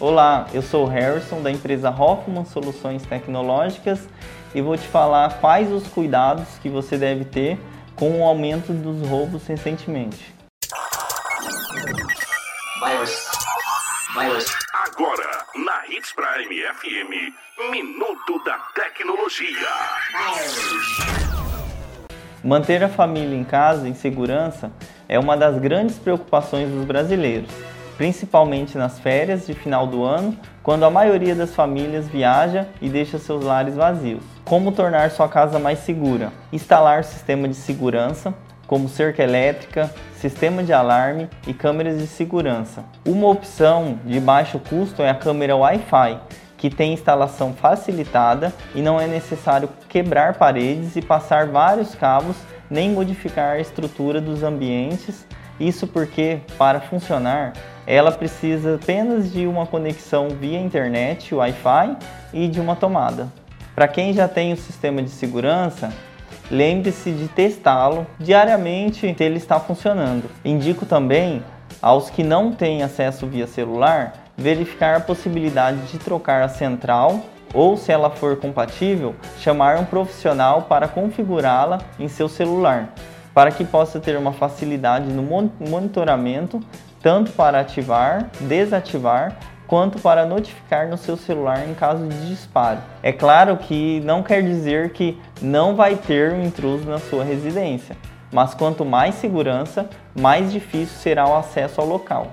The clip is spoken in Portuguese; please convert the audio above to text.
Olá, eu sou o Harrison da empresa Hoffman Soluções Tecnológicas e vou te falar quais os cuidados que você deve ter com o aumento dos roubos recentemente. Virus. Virus. Agora, na Hits Prime FM, Minuto da Tecnologia. Manter a família em casa em segurança é uma das grandes preocupações dos brasileiros principalmente nas férias de final do ano, quando a maioria das famílias viaja e deixa seus lares vazios. Como tornar sua casa mais segura? Instalar sistema de segurança, como cerca elétrica, sistema de alarme e câmeras de segurança. Uma opção de baixo custo é a câmera Wi-Fi, que tem instalação facilitada e não é necessário quebrar paredes e passar vários cabos nem modificar a estrutura dos ambientes. Isso porque, para funcionar, ela precisa apenas de uma conexão via internet, Wi-Fi e de uma tomada. Para quem já tem o sistema de segurança, lembre-se de testá-lo diariamente se ele está funcionando. Indico também aos que não têm acesso via celular verificar a possibilidade de trocar a central ou, se ela for compatível, chamar um profissional para configurá-la em seu celular, para que possa ter uma facilidade no monitoramento tanto para ativar, desativar, quanto para notificar no seu celular em caso de disparo. É claro que não quer dizer que não vai ter um intruso na sua residência, mas quanto mais segurança, mais difícil será o acesso ao local.